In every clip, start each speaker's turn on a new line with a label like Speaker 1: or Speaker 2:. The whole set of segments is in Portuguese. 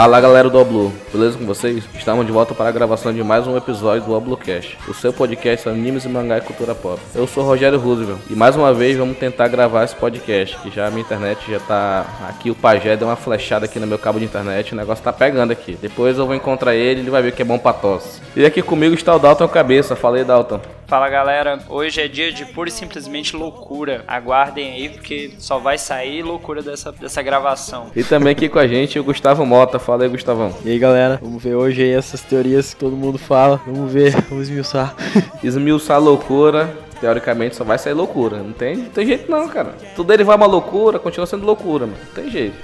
Speaker 1: Fala galera do Oblu, beleza com vocês? Estamos de volta para a gravação de mais um episódio do Oblucast, o seu podcast sobre animes e mangá e cultura pop. Eu sou Rogério Roosevelt e mais uma vez vamos tentar gravar esse podcast, que já a minha internet já tá aqui, o pajé deu uma flechada aqui no meu cabo de internet, o negócio tá pegando aqui. Depois eu vou encontrar ele ele vai ver que é bom pra tosse. E aqui comigo está o Dalton Cabeça, falei Dalton.
Speaker 2: Fala galera, hoje é dia de pura e simplesmente loucura. Aguardem aí porque só vai sair loucura dessa, dessa gravação.
Speaker 1: E também aqui com a gente o Gustavo Mota. Fala aí, Gustavão.
Speaker 3: E aí galera, vamos ver hoje aí essas teorias que todo mundo fala. Vamos ver, vamos esmiuçar.
Speaker 1: Esmiuçar loucura teoricamente só vai sair loucura. Não tem, não tem jeito não, cara. Tudo ele vai uma loucura, continua sendo loucura, mano. Não tem jeito.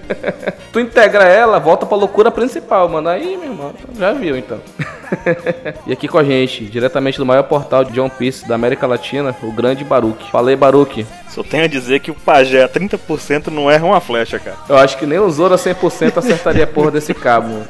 Speaker 1: tu integra ela, volta pra loucura principal, mano. Aí, meu irmão, já viu então. e aqui com a gente, diretamente do maior portal de One Piece da América Latina, o grande Baruque. Falei, Baruque.
Speaker 4: Só tenho a dizer que o pajé a 30% não erra uma flecha, cara.
Speaker 1: Eu acho que nem o Zoro a 100% acertaria a porra desse cabo.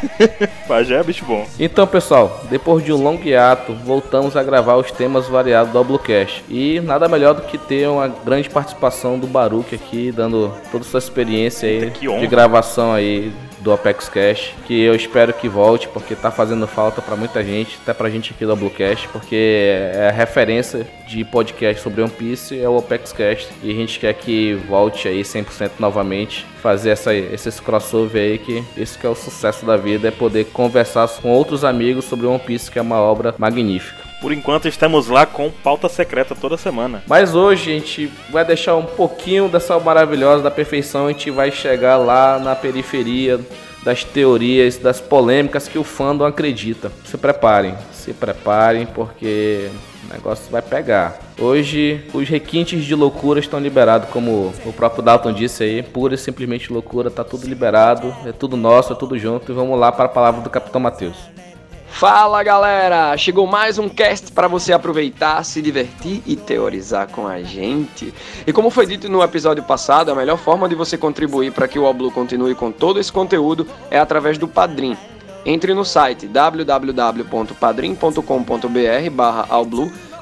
Speaker 4: pajé é bicho bom.
Speaker 1: Então, pessoal, depois de um longo hiato, voltamos a gravar os temas variados do Bluecast. E nada melhor do que ter uma grande participação do Baruque aqui, dando toda a sua experiência aí de gravação aí do Apex Cash, que eu espero que volte, porque tá fazendo falta para muita gente, até pra gente aqui do Bluecast, porque é a referência de podcast sobre One Piece é o Apex Cash, e a gente quer que volte aí 100% novamente, fazer essa, esse crossover aí, que isso que é o sucesso da vida, é poder conversar com outros amigos sobre One Piece, que é uma obra magnífica.
Speaker 4: Por enquanto estamos lá com pauta secreta toda semana.
Speaker 1: Mas hoje a gente vai deixar um pouquinho dessa maravilhosa da perfeição, a gente vai chegar lá na periferia das teorias, das polêmicas que o fandom acredita. Se preparem, se preparem porque o negócio vai pegar. Hoje os requintes de loucura estão liberados, como o próprio Dalton disse aí, pura e simplesmente loucura, tá tudo liberado, é tudo nosso, é tudo junto e vamos lá para a palavra do Capitão Matheus.
Speaker 5: Fala galera! Chegou mais um cast para você aproveitar, se divertir e teorizar com a gente. E como foi dito no episódio passado, a melhor forma de você contribuir para que o Oblu continue com todo esse conteúdo é através do Padrim. Entre no site www.padrim.com.br barra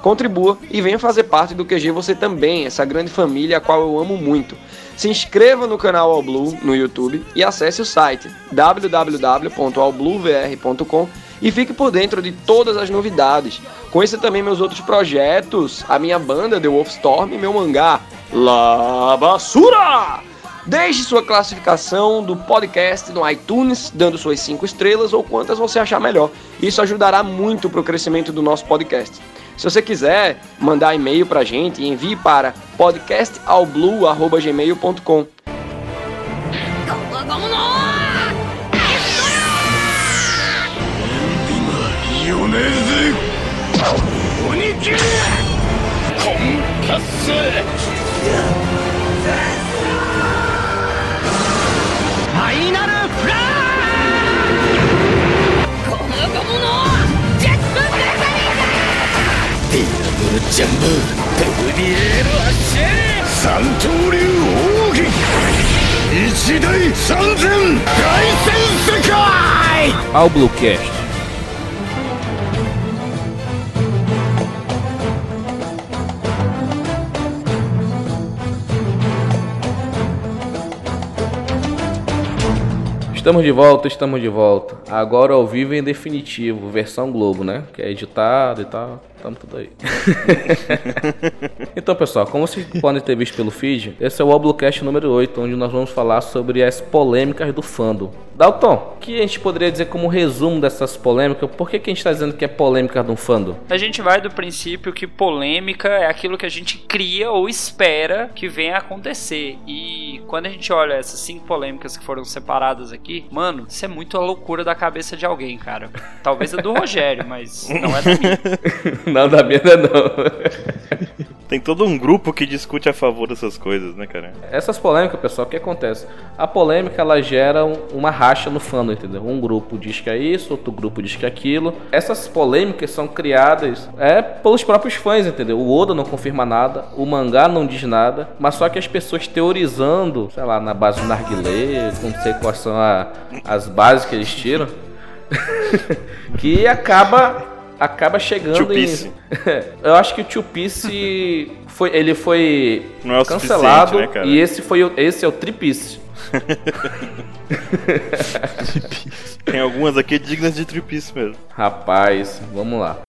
Speaker 5: contribua e venha fazer parte do QG você também, essa grande família a qual eu amo muito. Se inscreva no canal All no YouTube e acesse o site www.allbluevr.com e fique por dentro de todas as novidades. Conheça também meus outros projetos, a minha banda The Wolfstorm e meu mangá La Basura! Deixe sua classificação do podcast no iTunes, dando suas 5 estrelas ou quantas você achar melhor. Isso ajudará muito para o crescimento do nosso podcast. Se você quiser mandar e-mail para a gente, envie para podcastalblue.gmail.com. ねえぜ鬼切れコンカスファイナルフラーこの子者ジェットブラザリーディアブルジャンブトルディエールアッシェ三刀流奥義一大三千大戦世界 Ao Bluecast Estamos de volta, estamos de volta. Agora ao vivo em definitivo, versão Globo, né? Que é editado e tal. Tamo tudo aí. então, pessoal, como vocês podem ter visto pelo feed, esse é o Oblocast número 8, onde nós vamos falar sobre as polêmicas do fandom. Dalton, o que a gente poderia dizer como resumo dessas polêmicas? Por que, que a gente está dizendo que é polêmica do fandom?
Speaker 2: A gente vai do princípio que polêmica é aquilo que a gente cria ou espera que venha a acontecer. E quando a gente olha essas cinco polêmicas que foram separadas aqui, mano, isso é muito a loucura da cabeça de alguém, cara. Talvez é do Rogério, mas não é da minha.
Speaker 1: Não, da minha não.
Speaker 4: Tem todo um grupo que discute a favor dessas coisas, né, cara?
Speaker 1: Essas polêmicas, pessoal, o que acontece? A polêmica, ela gera uma racha no fandom, entendeu? Um grupo diz que é isso, outro grupo diz que é aquilo. Essas polêmicas são criadas é, pelos próprios fãs, entendeu? O Oda não confirma nada, o mangá não diz nada, mas só que as pessoas teorizando, sei lá, na base do narguilé, não sei quais são a, as bases que eles tiram, que acaba acaba chegando em. Eu acho que o Two Piece foi, ele foi
Speaker 4: é
Speaker 1: cancelado
Speaker 4: né,
Speaker 1: e esse foi esse é o Tripice.
Speaker 4: Tem algumas aqui dignas de tripice mesmo.
Speaker 1: Rapaz, vamos lá.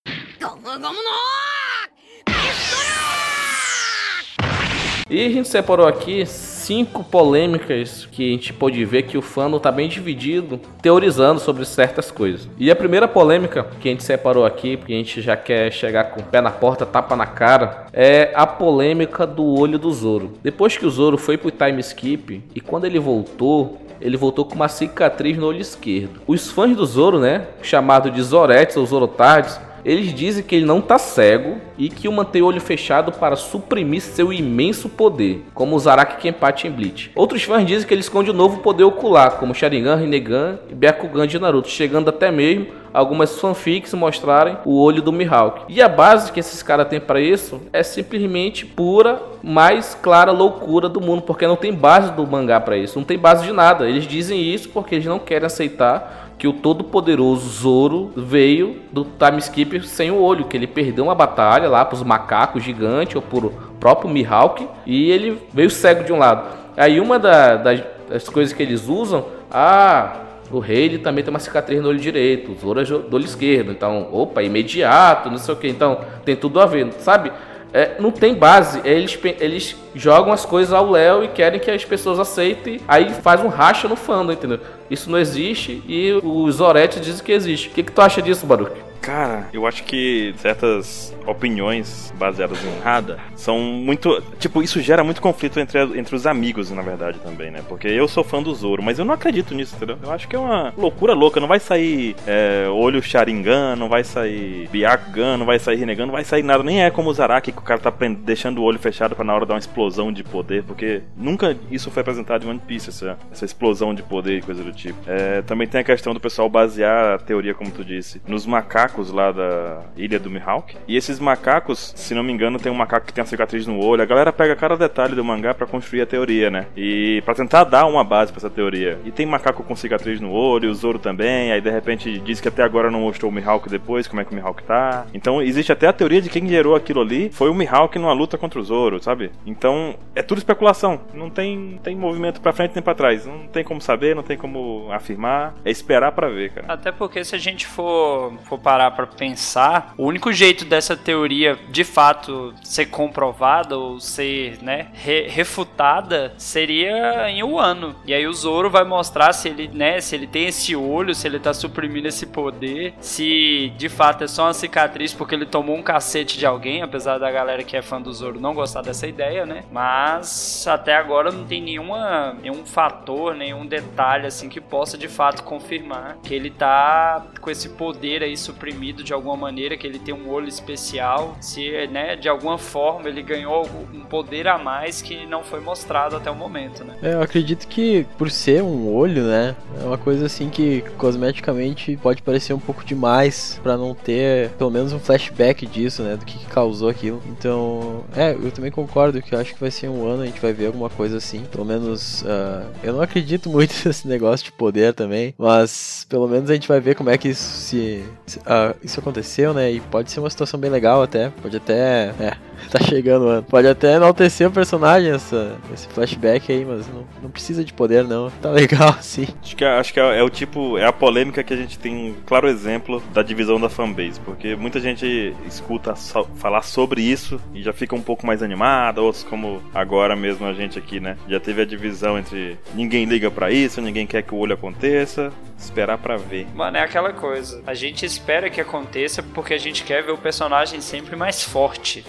Speaker 1: E a gente separou aqui cinco polêmicas que a gente pode ver que o fandom tá bem dividido, teorizando sobre certas coisas. E a primeira polêmica que a gente separou aqui, porque a gente já quer chegar com o pé na porta, tapa na cara, é a polêmica do olho do Zoro. Depois que o Zoro foi pro time skip e quando ele voltou, ele voltou com uma cicatriz no olho esquerdo. Os fãs do Zoro, né, chamado de Zoretes ou Zorotards, eles dizem que ele não tá cego e que o mantém o olho fechado para suprimir seu imenso poder, como o Zaraki Kenpachi em Bleach. Outros fãs dizem que ele esconde um novo poder ocular, como Sharingan, Rinnegan e Byakugan de Naruto, chegando até mesmo algumas fanfics mostrarem o olho do Mihawk. E a base que esses caras têm para isso é simplesmente pura, mais clara loucura do mundo, porque não tem base do mangá para isso, não tem base de nada. Eles dizem isso porque eles não querem aceitar que o todo-poderoso Zoro veio do time skip sem o olho, que ele perdeu uma batalha lá para os macacos gigantes ou por próprio Mihawk e ele veio cego de um lado. Aí uma da, das, das, coisas que eles usam, ah, o rei ele também tem uma cicatriz no olho direito, o Zoro é do olho esquerdo, então, opa, imediato, não sei o que, então tem tudo a ver, sabe? É, não tem base. Eles, eles jogam as coisas ao Léo e querem que as pessoas aceitem. Aí faz um racha no fandom, entendeu? Isso não existe e os Zoretes dizem que existe. O que, que tu acha disso, Baruch?
Speaker 4: Cara, eu acho que certas opiniões baseadas em nada são muito. Tipo, isso gera muito conflito entre, entre os amigos, na verdade, também, né? Porque eu sou fã do Zoro, mas eu não acredito nisso, entendeu? Eu acho que é uma loucura louca. Não vai sair é, olho Sharingan, não vai sair Byakugan, não vai sair Rinnegan, não vai sair nada. Nem é como o Zaraki, que o cara tá deixando o olho fechado para na hora dar uma explosão de poder, porque nunca isso foi apresentado em One Piece, essa, essa explosão de poder e coisa do tipo. É, também tem a questão do pessoal basear a teoria, como tu disse, nos macacos lá da ilha do Mihawk. E esses macacos, se não me engano, tem um macaco que tem uma cicatriz no olho. A galera pega cada detalhe do mangá para construir a teoria, né? E para tentar dar uma base para essa teoria. E tem macaco com cicatriz no olho, o Zoro também. Aí de repente diz que até agora não mostrou o Mihawk depois, como é que o Mihawk tá. Então existe até a teoria de quem gerou aquilo ali foi o Mihawk numa luta contra o Zoro, sabe? Então é tudo especulação. Não tem, tem movimento para frente nem para trás. Não tem como saber, não tem como afirmar. É esperar para ver, cara.
Speaker 2: Até porque se a gente for, for parar para pensar, o único jeito dessa teoria de fato ser comprovada ou ser, né, re refutada seria em um ano. E aí o Zoro vai mostrar se ele, né, se ele tem esse olho, se ele tá suprimindo esse poder, se de fato é só uma cicatriz porque ele tomou um cacete de alguém, apesar da galera que é fã do Zoro não gostar dessa ideia, né? Mas até agora não tem nenhuma, nenhum fator, nenhum detalhe assim que possa de fato confirmar que ele tá com esse poder aí suprimido de alguma maneira, que ele tem um olho especial, se, né, de alguma forma ele ganhou um poder a mais que não foi mostrado até o momento, né?
Speaker 3: É, eu acredito que por ser um olho, né, é uma coisa assim que cosmeticamente pode parecer um pouco demais para não ter pelo menos um flashback disso, né, do que, que causou aquilo. Então, é, eu também concordo que eu acho que vai ser um ano a gente vai ver alguma coisa assim. Pelo menos, uh, eu não acredito muito nesse negócio de poder também, mas pelo menos a gente vai ver como é que isso se, se uh, isso aconteceu, né? E pode ser uma situação bem legal até. Pode até. É, tá chegando, mano. Pode até enaltecer o personagem, essa, esse flashback aí, mas não, não precisa de poder, não. Tá legal, assim.
Speaker 4: Acho que, é, acho que é, é, o tipo. É a polêmica que a gente tem um claro exemplo da divisão da fanbase. Porque muita gente escuta so, falar sobre isso e já fica um pouco mais animada. Outros, como agora mesmo a gente aqui, né? Já teve a divisão entre ninguém liga para isso, ninguém quer que o olho aconteça. Esperar para ver.
Speaker 2: Mano, é aquela coisa. A gente espera que aconteça porque a gente quer ver o personagem sempre mais forte.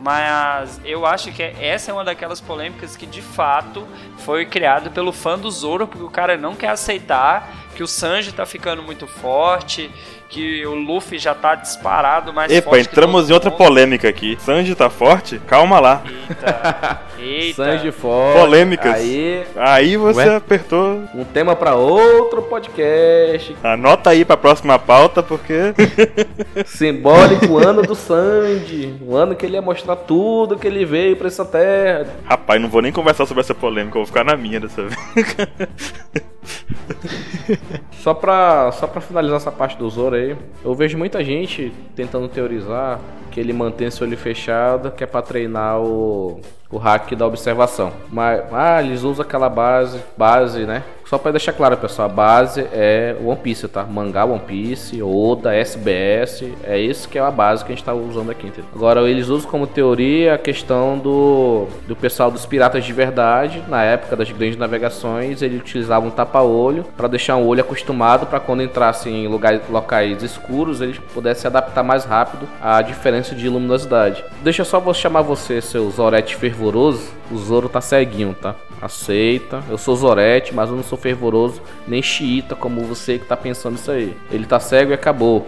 Speaker 2: Mas eu acho que essa é uma daquelas polêmicas que de fato foi criado pelo fã do Zoro, porque o cara não quer aceitar que o Sanji tá ficando muito forte, que o Luffy já tá disparado mais
Speaker 4: Epa,
Speaker 2: forte.
Speaker 4: Epa, entramos em outra mundo. polêmica aqui. Sanji tá forte? Calma lá.
Speaker 2: Eita. Eita.
Speaker 1: Sanji forte.
Speaker 4: Polêmicas.
Speaker 1: Aí,
Speaker 4: aí você Ué? apertou.
Speaker 1: Um tema para outro podcast.
Speaker 4: Anota aí pra próxima pauta, porque.
Speaker 1: Simbólico ano do Sanji. O ano que ele ia mostrar tudo que ele veio pra essa terra.
Speaker 4: Rapaz, não vou nem conversar sobre essa polêmica, eu vou ficar na minha dessa vez.
Speaker 1: só, pra, só pra finalizar essa parte do Zoro aí, eu vejo muita gente tentando teorizar que ele mantém seu olho fechado, que é pra treinar o, o hack da observação. Mas, ah, eles usam aquela base, base, né? Só para deixar claro, pessoal, a base é One Piece, tá? Mangá One Piece, Oda, SBS, é isso que é a base que a gente tá usando aqui, entendeu? Agora, eles usam como teoria a questão do, do pessoal dos piratas de verdade, na época das grandes navegações, eles utilizavam um tapa-olho para deixar o olho acostumado para quando entrassem em lugares, locais escuros, eles pudessem se adaptar mais rápido à diferença de luminosidade. Deixa só vou chamar você, seu Zorete fervoroso, o Zoro tá ceguinho, tá? aceita. Eu sou Zorete, mas eu não sou fervoroso nem xiita como você que tá pensando isso aí. Ele tá cego e acabou.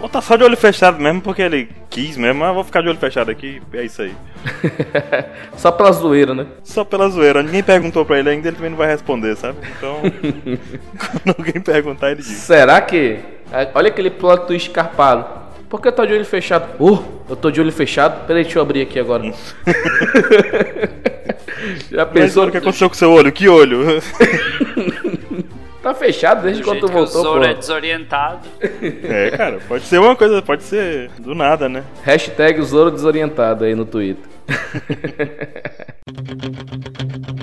Speaker 4: Ou tá só de olho fechado mesmo, porque ele quis mesmo, mas eu vou ficar de olho fechado aqui, é isso aí.
Speaker 1: só pela zoeira, né?
Speaker 4: Só pela zoeira. Ninguém perguntou pra ele ainda, ele também não vai responder, sabe? Então, quando alguém perguntar, ele diz.
Speaker 1: Será que... Olha aquele plot twist escarpado. Por que eu tô de olho fechado? Uh, eu tô de olho fechado? Peraí, deixa eu abrir aqui agora.
Speaker 4: Já pensou? o que aconteceu com seu olho? Que olho?
Speaker 1: tá fechado desde quando tu voltou,
Speaker 2: pô. é desorientado.
Speaker 4: É, cara, pode ser uma coisa, pode ser do nada, né?
Speaker 1: Hashtag Zoro desorientado aí no Twitter.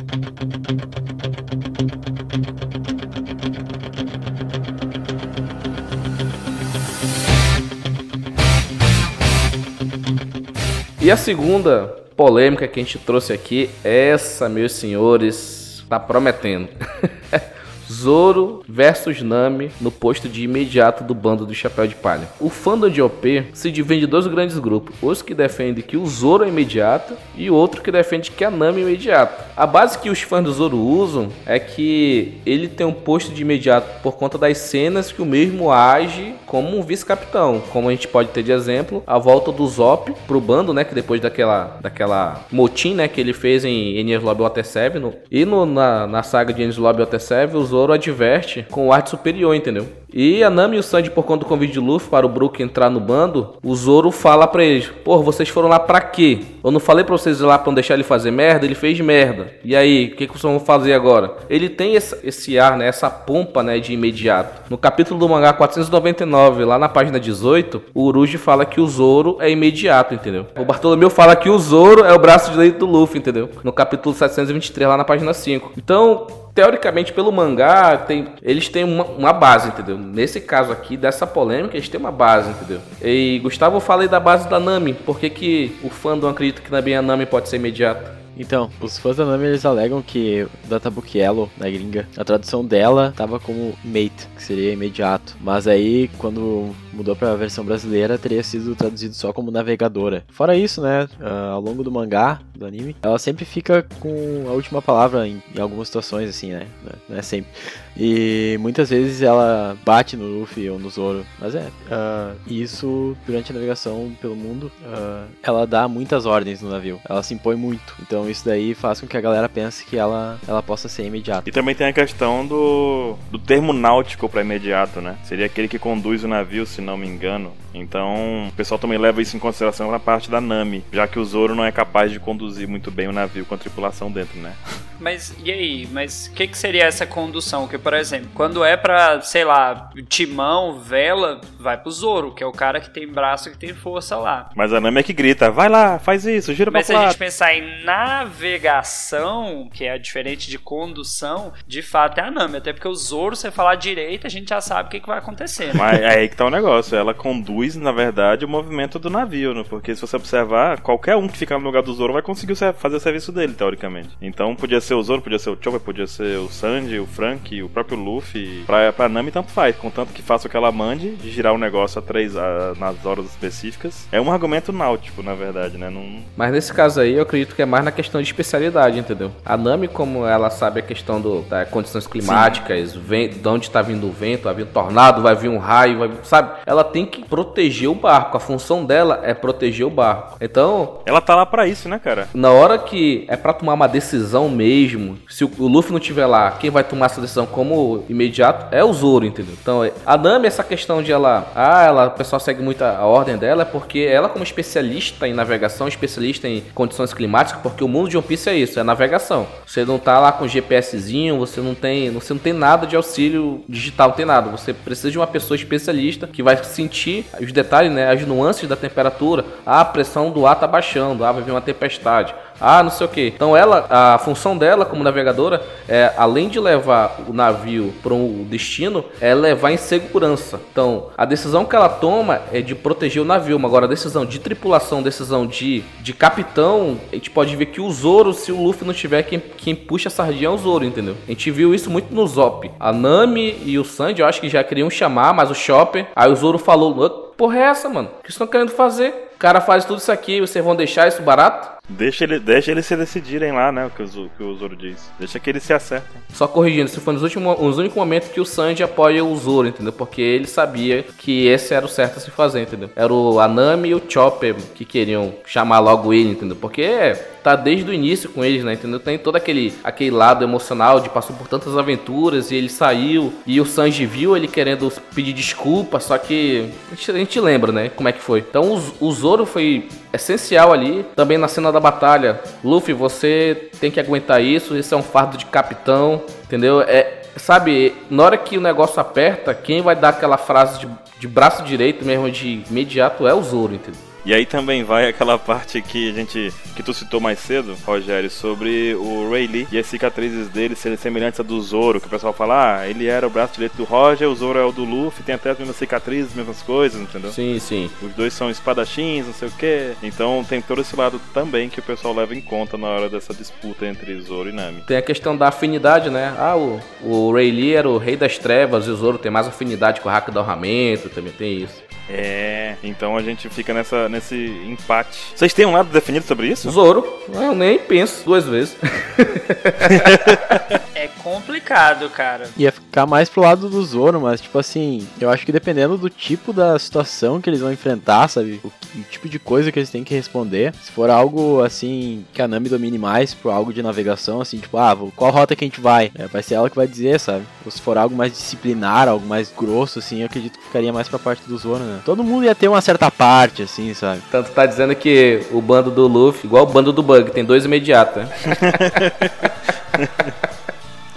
Speaker 1: E a segunda polêmica que a gente trouxe aqui, essa, meus senhores, tá prometendo. Zoro versus Nami no posto de imediato do bando do Chapéu de Palha. O fandom de OP se divide em dois grandes grupos: os que defendem que o Zoro é imediato e outro que defende que a Nami é imediato. A base que os fãs do Zoro usam é que ele tem um posto de imediato por conta das cenas que o mesmo age como um vice-capitão, como a gente pode ter de exemplo a volta do Zop pro bando, né, que depois daquela daquela motim, né, que ele fez em Enies Lobby Water 7 no, e no, na, na saga de Enies Lobby Water 7, o Zoro adverte com o arte superior, entendeu? E a Nami e o Sanji, por conta do convite de Luffy para o Brook entrar no bando, o Zoro fala pra eles: Pô, vocês foram lá pra quê? Eu não falei pra vocês ir lá pra não deixar ele fazer merda? Ele fez merda. E aí, o que, que vocês vão fazer agora? Ele tem esse, esse ar, né? Essa pompa, né? De imediato. No capítulo do mangá 499, lá na página 18, o Uruji fala que o Zoro é imediato, entendeu? O Bartolomeu fala que o Zoro é o braço direito do Luffy, entendeu? No capítulo 723, lá na página 5. Então, teoricamente, pelo mangá, tem, eles têm uma, uma, base, entendeu? Nesse caso aqui, dessa polêmica, eles têm uma base, entendeu? E Gustavo, eu falei da base da Nami. Por que, que o fandom acredita que também a Nami pode ser imediata?
Speaker 3: Então, os fãs da Nami eles alegam que o Databook Yellow, na gringa, a tradução dela tava como mate, que seria imediato. Mas aí, quando mudou pra versão brasileira, teria sido traduzido só como navegadora. Fora isso, né, uh, ao longo do mangá, do anime, ela sempre fica com a última palavra em, em algumas situações, assim, né? Não é sempre. E muitas vezes ela bate no Luffy ou no Zoro. Mas é, uh, isso durante a navegação pelo mundo, uh, ela dá muitas ordens no navio. Ela se impõe muito. Então isso daí faz com que a galera pense que ela, ela possa ser imediata.
Speaker 4: E também tem a questão do, do termo náutico para imediato, né? Seria aquele que conduz o navio, se não me engano. Então o pessoal também leva isso em consideração na parte da Nami, já que o Zoro não é capaz de conduzir muito bem o navio com a tripulação dentro, né?
Speaker 2: Mas e aí? Mas o que, que seria essa condução? Que, por exemplo, quando é pra, sei lá, timão, vela, vai pro Zoro, que é o cara que tem braço que tem força lá.
Speaker 4: Mas a Nami é que grita, vai lá, faz isso, gira
Speaker 2: Mas
Speaker 4: pra Mas
Speaker 2: se a gente pensar em navegação, que é diferente de condução, de fato é a Nami. Até porque o Zoro, você falar direito, a gente já sabe o que, que vai acontecer. Né?
Speaker 4: Mas é aí que tá o negócio. Ela conduz, na verdade, o movimento do navio, né? Porque se você observar, qualquer um que ficar no lugar do Zoro vai conseguir fazer o serviço dele, teoricamente. Então podia ser o Zoro, podia ser o Chopper, podia ser o Sanji, o Frank, o próprio Luffy. Pra, pra Nami tanto faz, contanto que faça o que ela mande, de girar o negócio a três, a, nas horas específicas. É um argumento náutico, na verdade, né? Não...
Speaker 1: Mas nesse caso aí, eu acredito que é mais na questão de especialidade, entendeu? A Nami, como ela sabe a questão do, das condições climáticas, vem, de onde tá vindo o vento, vai vir um tornado, vai vir um raio, vai, sabe? Ela tem que proteger o barco. A função dela é proteger o barco. Então.
Speaker 4: Ela tá lá para isso, né, cara?
Speaker 1: Na hora que é para tomar uma decisão mesmo, se o Luffy não tiver lá, quem vai tomar essa decisão como imediato é o Zoro, entendeu? Então, a Nami, essa questão de ela. Ah, ela, o pessoal segue muito a, a ordem dela, é porque ela, como especialista em navegação, especialista em condições climáticas, porque o mundo de One Piece é isso, é navegação. Você não tá lá com GPSzinho, você não tem, você não tem nada de auxílio digital, não tem nada. Você precisa de uma pessoa especialista que vai sentir os detalhes, né, as nuances da temperatura. Ah, a pressão do ar tá baixando, ah, vai vir uma tempestade ah, não sei o que. Então ela, a função dela como navegadora é, além de levar o navio para um destino, é levar em segurança. Então a decisão que ela toma é de proteger o navio, mas agora a decisão de tripulação, decisão de, de capitão, a gente pode ver que o Zoro, se o Luffy não tiver, quem, quem puxa a sardinha é o Zoro, entendeu? A gente viu isso muito no Zop. A Nami e o Sanji, eu acho que já queriam chamar, mas o Chopper, aí o Zoro falou, porra é essa, mano? O que estão querendo fazer? O cara faz tudo isso aqui, vocês vão deixar isso barato?
Speaker 4: Deixa, ele, deixa eles se decidirem lá, né? O que o, que o Zoro diz. Deixa que eles se acertem.
Speaker 1: Só corrigindo, esse foi nos últimos, nos únicos momentos que o Sanji apoia o Zoro, entendeu? Porque ele sabia que esse era o certo a se fazer, entendeu? Era o Anami e o Chopper que queriam chamar logo ele, entendeu? Porque tá desde o início com eles, né? Entendeu? Tem todo aquele, aquele lado emocional de passou por tantas aventuras e ele saiu e o Sanji viu ele querendo pedir desculpa, só que a gente, a gente lembra, né? Como é que foi. Então o, o Zoro foi essencial ali. Também na cena da batalha, Luffy, você tem que aguentar isso. Isso é um fardo de capitão, entendeu? É, sabe, na hora que o negócio aperta, quem vai dar aquela frase de, de braço direito mesmo de imediato é o Zoro, entendeu?
Speaker 4: E aí também vai aquela parte que a gente que tu citou mais cedo, Rogério, sobre o Ray Lee e as cicatrizes dele serem semelhantes a do Zoro, que o pessoal fala, ah, ele era o braço direito do Roger, o Zoro é o do Luffy, tem até as mesmas cicatrizes, as mesmas coisas, entendeu?
Speaker 1: Sim, sim.
Speaker 4: Os dois são espadachins, não sei o que. Então tem todo esse lado também que o pessoal leva em conta na hora dessa disputa entre Zoro e Nami.
Speaker 1: Tem a questão da afinidade, né? Ah, o, o Ray Lee era o rei das trevas e o Zoro tem mais afinidade com o hack do armamento, também tem isso.
Speaker 4: É, então a gente fica nessa, nesse empate. Vocês têm um lado definido sobre isso?
Speaker 1: Zoro, eu nem penso duas vezes.
Speaker 2: é complicado, cara.
Speaker 3: Ia ficar mais pro lado do Zoro, mas tipo assim, eu acho que dependendo do tipo da situação que eles vão enfrentar, sabe? O, o tipo de coisa que eles têm que responder. Se for algo assim que a Nami domine mais, por algo de navegação, assim, tipo, ah, qual rota que a gente vai? É, vai ser ela que vai dizer, sabe? Ou se for algo mais disciplinar, algo mais grosso, assim, eu acredito que ficaria mais pra parte do Zoro, né? Todo mundo ia ter uma certa parte, assim, sabe?
Speaker 1: Tanto tá dizendo que o bando do Luffy, igual o bando do Bug, tem dois imediatos, né?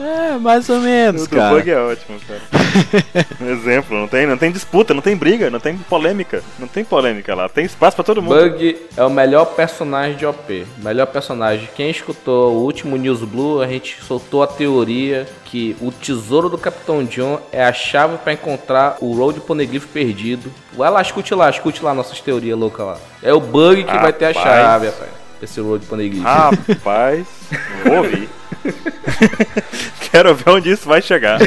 Speaker 3: É, mais ou menos, o cara.
Speaker 4: O bug é ótimo, cara. exemplo, não tem, não tem disputa, não tem briga, não tem polêmica. Não tem polêmica lá, tem espaço para todo mundo.
Speaker 1: Bug é o melhor personagem de OP. Melhor personagem. Quem escutou o último News Blue, a gente soltou a teoria que o tesouro do Capitão John é a chave para encontrar o Road Poneglyph perdido. Vai lá, escute lá, escute lá nossas teorias loucas lá. É o Bug que rapaz. vai ter a chave, rapaz. Esse Road Poneglyph.
Speaker 4: Rapaz, vou ouvir. Quero ver onde isso vai chegar.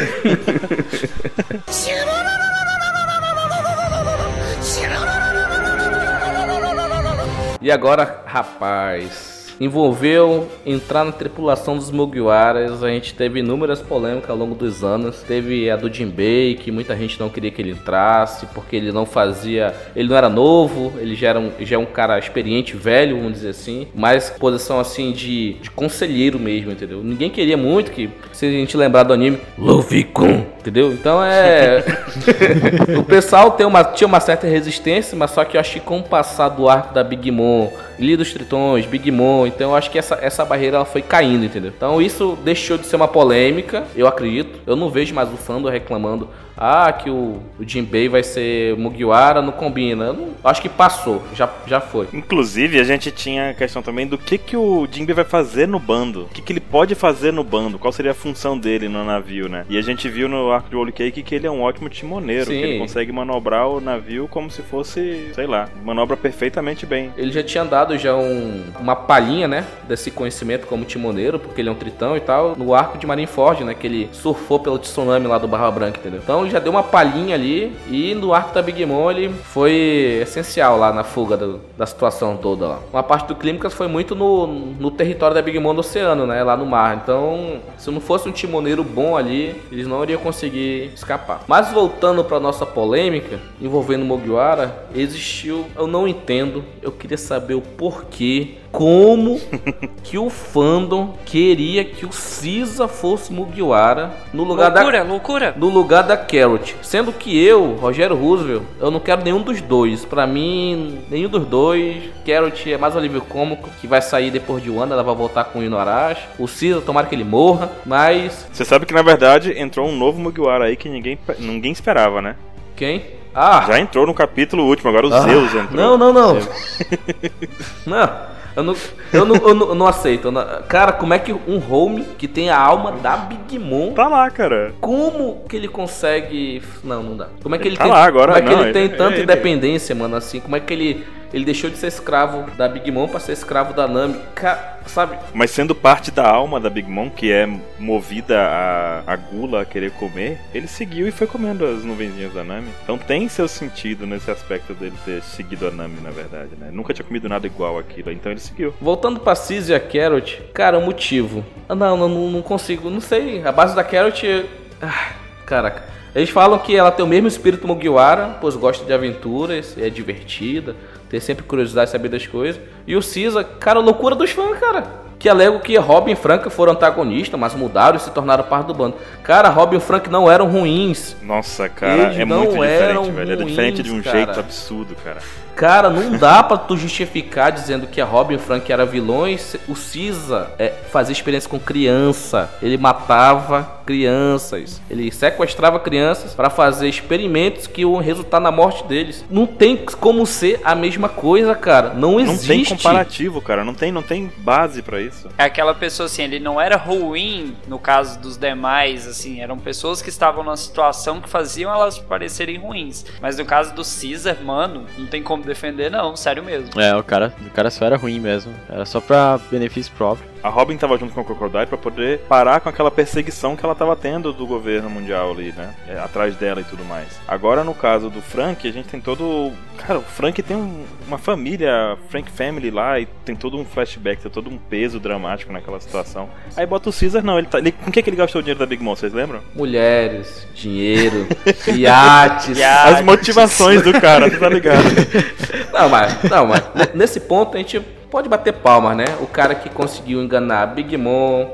Speaker 1: e agora, rapaz, envolveu entrar na tripulação dos Mugiwaras. A gente teve inúmeras polêmicas ao longo dos anos. Teve a do Jinbei, que muita gente não queria que ele entrasse, porque ele não fazia. Ele não era novo, ele já era um, já é um cara experiente, velho, vamos dizer assim. Mas posição assim de, de conselheiro mesmo, entendeu? Ninguém queria muito que, se a gente lembrar do anime, Luffy Kun, entendeu? Então é. o pessoal tem uma, tinha uma certa resistência, mas só que eu acho que com o passar do arco da Big Mom, Lee dos Tritões, Big Mom, então eu acho que essa, essa barreira ela foi caindo, entendeu? Então isso deixou de ser uma polêmica, eu acredito. Eu não vejo mais o fandom reclamando ah, que o, o Jinbei vai ser Mugiwara, não combina. Eu não, acho que passou, já, já foi.
Speaker 4: Inclusive, a gente tinha a questão também do que, que o Jinbei vai fazer no bando. O que, que ele pode fazer no bando, qual seria a função dele no navio, né? E a gente viu no arco de Holy Cake que ele é um ótimo timoneiro, Sim. que ele consegue manobrar o navio como se fosse, sei lá, manobra perfeitamente bem.
Speaker 1: Ele já tinha dado já um, uma palhinha, né, desse conhecimento como timoneiro, porque ele é um tritão e tal, no arco de Marineford, né, que ele surfou pelo tsunami lá do Barra Branca, entendeu? Então já deu uma palhinha ali e no arco da Big Mom ele foi essencial lá na fuga do, da situação toda. Uma parte do Clínicas foi muito no, no território da Big Mom no oceano, né? Lá no mar. Então, se não fosse um timoneiro bom ali, eles não iriam conseguir escapar. Mas voltando para nossa polêmica envolvendo Mugiwara, existiu, eu não entendo, eu queria saber o porquê como que o fandom queria que o Cisa fosse Mugiwara no lugar
Speaker 2: loucura,
Speaker 1: da
Speaker 2: loucura.
Speaker 1: no lugar da Carrot, sendo que eu, Rogério Roosevelt, eu não quero nenhum dos dois. Para mim, nenhum dos dois. Carrot é mais um alívio cômico que vai sair depois de um ano, ela vai voltar com o Inuarashi. O Cisa, tomara que ele morra, mas
Speaker 4: Você sabe que na verdade entrou um novo Mugiwara aí que ninguém, ninguém esperava, né?
Speaker 1: quem? Ah,
Speaker 4: Já entrou no capítulo último, agora o
Speaker 1: Ah,
Speaker 4: Zeus entrou.
Speaker 1: Não, não, não. não. Eu não, eu não, eu não, eu não aceito. eu não- Cara, como é que um home que tem a alma da Big Mom,
Speaker 4: Tá lá, cara.
Speaker 1: como que ele consegue. Não, não dá. Como é que ele,
Speaker 4: Ele tá
Speaker 1: tem,
Speaker 4: lá agora,
Speaker 1: como é que
Speaker 4: não,
Speaker 1: ele tem
Speaker 4: ele-
Speaker 1: tanta
Speaker 4: ele-
Speaker 1: independência, mano, assim? Como é que ele. Ele deixou de ser escravo da Big Mom pra ser escravo da Nami. Ca- sabe?
Speaker 4: Mas sendo parte da alma da Big Mom, que é movida a, a gula a querer comer, ele seguiu e foi comendo as nuvenzinhas da Nami. Então tem seu sentido nesse aspecto dele ter seguido a Nami, na verdade, né? Nunca tinha comido nada igual aquilo, então ele seguiu.
Speaker 1: Voltando pra Cis e a Carrot, cara, o motivo. Ah, Não, não, não, não consigo, não sei. A base da Carrot. Ah, caraca. Eles falam que ela tem o mesmo espírito Mugiwara, pois gosta de aventuras, é divertida, tem sempre curiosidade de saber das coisas. E o Cisa, cara, loucura dos fãs, cara. Que alegam que Robin e Frank foram antagonistas, mas mudaram e se tornaram parte do bando. Cara, Robin e Frank não eram ruins.
Speaker 4: Nossa, cara,
Speaker 1: Eles
Speaker 4: é muito diferente, velho. É diferente de um
Speaker 1: ruins,
Speaker 4: jeito
Speaker 1: cara.
Speaker 4: absurdo, cara.
Speaker 1: Cara, não dá pra tu justificar dizendo que a Robin e Frank eram vilões. O Cisa é, fazia experiência com criança. Ele matava crianças. Ele sequestrava crianças pra fazer experimentos que iam resultar na morte deles. Não tem como ser a mesma coisa, cara. Não
Speaker 4: Não
Speaker 1: existe.
Speaker 4: tem comparativo, cara. Não tem, não tem base pra isso.
Speaker 2: É aquela pessoa assim, ele não era ruim no caso dos demais, assim, eram pessoas que estavam numa situação que faziam elas parecerem ruins. Mas no caso do Caesar, mano, não tem como defender, não, sério mesmo.
Speaker 3: É, o cara, o cara só era ruim mesmo. Era só pra benefício próprio.
Speaker 4: A Robin tava junto com o Crocodile pra poder parar com aquela perseguição que ela tava tendo do governo mundial ali, né? É, atrás dela e tudo mais. Agora, no caso do Frank, a gente tem todo. Cara, o Frank tem um- uma família, Frank Family lá, e tem todo um flashback, tem todo um peso dramático naquela situação. Aí bota o Caesar, não, ele tá. Ele, com que, que ele gastou o dinheiro da Big Mom, vocês lembram?
Speaker 1: Mulheres, dinheiro, iates.
Speaker 2: Iate.
Speaker 4: As motivações do cara, tá ligado?
Speaker 1: Não, mas, não, mas ne- nesse ponto a gente pode bater palmas, né? O cara que conseguiu enganar Big Mom,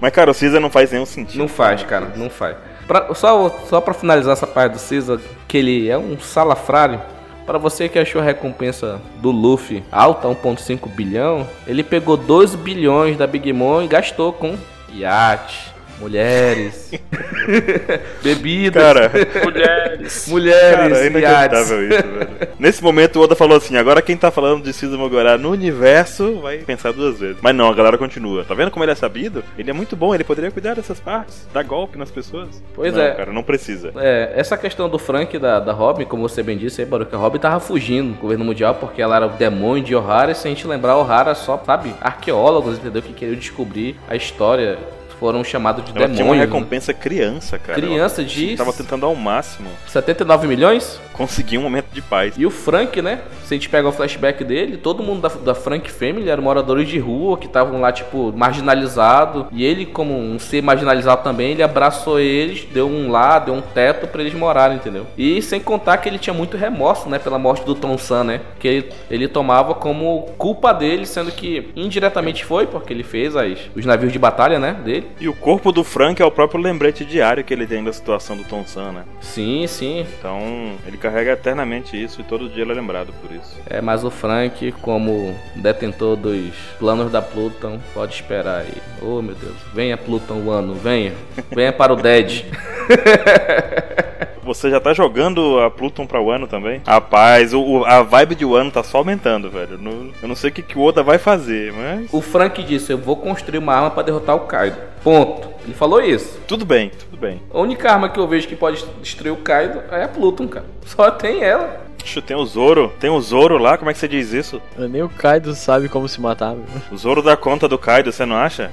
Speaker 4: Mas, cara, o Caesar não faz nenhum sentido.
Speaker 1: Não faz, cara, não faz. Pra- só, só pra finalizar essa parte do Caesar, que ele é um salafrário. Pra você que achou a recompensa do Luffy alta, 1.5 bilhão, ele pegou 2 bilhões da Big Mom e gastou com iate, mulheres, bebidas,
Speaker 4: Cara,
Speaker 2: Mulheres.
Speaker 1: mulheres,
Speaker 4: Cara, é inacreditável isso, velho. Nesse momento o Oda falou assim: agora quem tá falando de Caesar Mogorá no universo vai pensar duas vezes. Mas não, a galera continua. Tá vendo como ele é sabido? Ele é muito bom, ele poderia cuidar dessas partes, dar golpe nas pessoas.
Speaker 1: Pois
Speaker 4: Não,
Speaker 1: é.
Speaker 4: cara, não precisa.
Speaker 1: É, essa questão do Frank e da, da Robin, como você bem disse aí, Baruch, a Robin tava fugindo do governo mundial porque ela era o demônio de Ohara. E se a gente lembrar, Ohara só, sabe, arqueólogos, entendeu? Que queriam descobrir a história. Foram chamados de
Speaker 4: Ela tinha uma
Speaker 1: demônios. né?
Speaker 4: recompensa criança, cara.
Speaker 1: Criança de
Speaker 4: Tava tentando ao máximo
Speaker 1: 79 milhões?
Speaker 4: Conseguir um momento de paz.
Speaker 1: E o Frank, né? Se a gente pega o flashback dele, todo mundo da, da Frank Family eram moradores de rua que estavam lá, tipo, marginalizados. E ele, como um ser marginalizado também, ele abraçou eles, deu um lá, deu um teto pra eles morarem, entendeu? E sem contar que ele tinha muito remorso, né? Pela morte do Tom San, né? Que ele, ele tomava como culpa dele, sendo que indiretamente foi, porque ele fez as, os navios de batalha, né? Dele.
Speaker 4: E o corpo do Frank é o próprio lembrete diário que ele tem da situação do Tom San, né?
Speaker 1: Sim, sim.
Speaker 4: Então ele carrega eternamente isso e todo dia ele é lembrado por isso.
Speaker 1: É, mas o Frank, como detentor dos planos da Pluton, pode esperar aí. Oh, meu Deus. Venha, Pluton Wano, venha. Venha para o Dead.
Speaker 4: Você já tá jogando a Pluton pra Wano também? Rapaz, o, a vibe de Wano tá só aumentando, velho. Eu não sei o que, que o Oda vai fazer, mas.
Speaker 1: O Frank disse: Eu vou construir uma arma para derrotar o Kaido. Ponto. Ele falou isso.
Speaker 4: Tudo bem, tudo bem.
Speaker 1: A única arma que eu vejo que pode destruir o Kaido é a Pluton, cara. Só tem ela.
Speaker 4: Deixa, tem o Zoro. Tem o Zoro lá, como é que você diz isso?
Speaker 3: Nem o Kaido sabe como se matar. meu.
Speaker 4: O Zoro dá conta do Kaido, você não acha?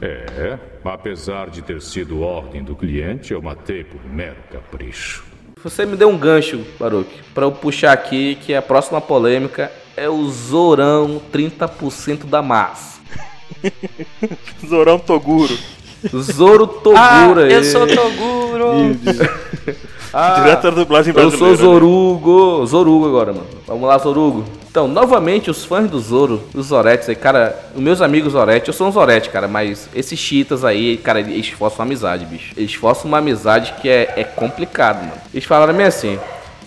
Speaker 6: É, Apesar de ter sido ordem do cliente, eu matei por mero capricho.
Speaker 1: Você me deu um gancho, Baruch, para eu puxar aqui que a próxima polêmica é o Zorão 30% da massa.
Speaker 4: Zorão Toguro.
Speaker 1: Zoro Toguro
Speaker 2: ah, eu sou Toguro.
Speaker 1: ah, Direto da dublagem brasileira. Eu sou né? Zorugo. Né? Zorugo agora, mano. Vamos lá, Zorugo. Então, novamente, os fãs do Zoro, os Zoretes aí, cara, os meus amigos Zoretes, eu sou um Zorete, cara, mas esses chiitas aí, cara, eles forçam uma amizade, bicho. Eles forçam uma amizade que é, é complicado, mano. Eles falaram meio assim,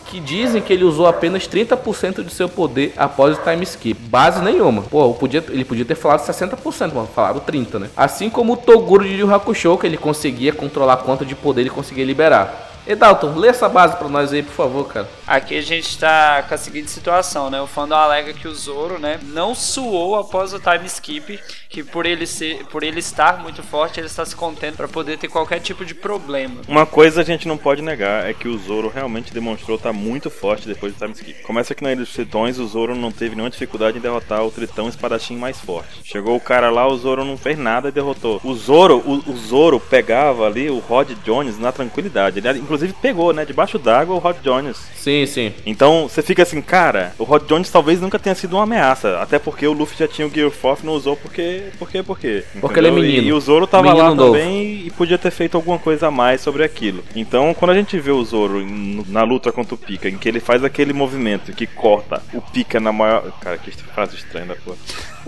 Speaker 1: que dizem que ele usou apenas 30% de seu poder após o time skip. Base nenhuma. Pô, podia, ele podia ter falado 60%, mas falaram 30%, né? Assim como o Toguro de Yu Hakusho, que ele conseguia controlar quanto de poder ele conseguia liberar. Edalton, lê essa base pra nós aí, por favor, cara.
Speaker 2: Aqui a gente tá com a seguinte situação, né? O fandom alega que o Zoro, né, não suou após o time skip, que por ele ser, por ele estar muito forte, ele está se contendo para poder ter qualquer tipo de problema.
Speaker 4: Uma coisa a gente não pode negar é que o Zoro realmente demonstrou estar muito forte depois do time skip. Começa que na Ilha dos Tritões, o Zoro não teve nenhuma dificuldade em derrotar o Tritão espadachim mais forte. Chegou o cara lá, o Zoro não fez nada e derrotou. O Zoro, o, o Zoro pegava ali o Rod Jones na tranquilidade. Ele, inclusive pegou, né? Debaixo d'água o Rod Jones.
Speaker 1: Sim, sim.
Speaker 4: Então você fica assim, cara, o Rod Jones talvez nunca tenha sido uma ameaça. Até porque o Luffy já tinha o Gear Force e não usou porque. Por quê? Por quê?
Speaker 1: Porque ele é menino.
Speaker 4: E, e o Zoro tava menino lá novo. também e podia ter feito alguma coisa a mais sobre aquilo. Então quando a gente vê o Zoro na luta contra o Pika, em que ele faz aquele movimento que corta o Pika na maior. Cara, que frase estranha da porra.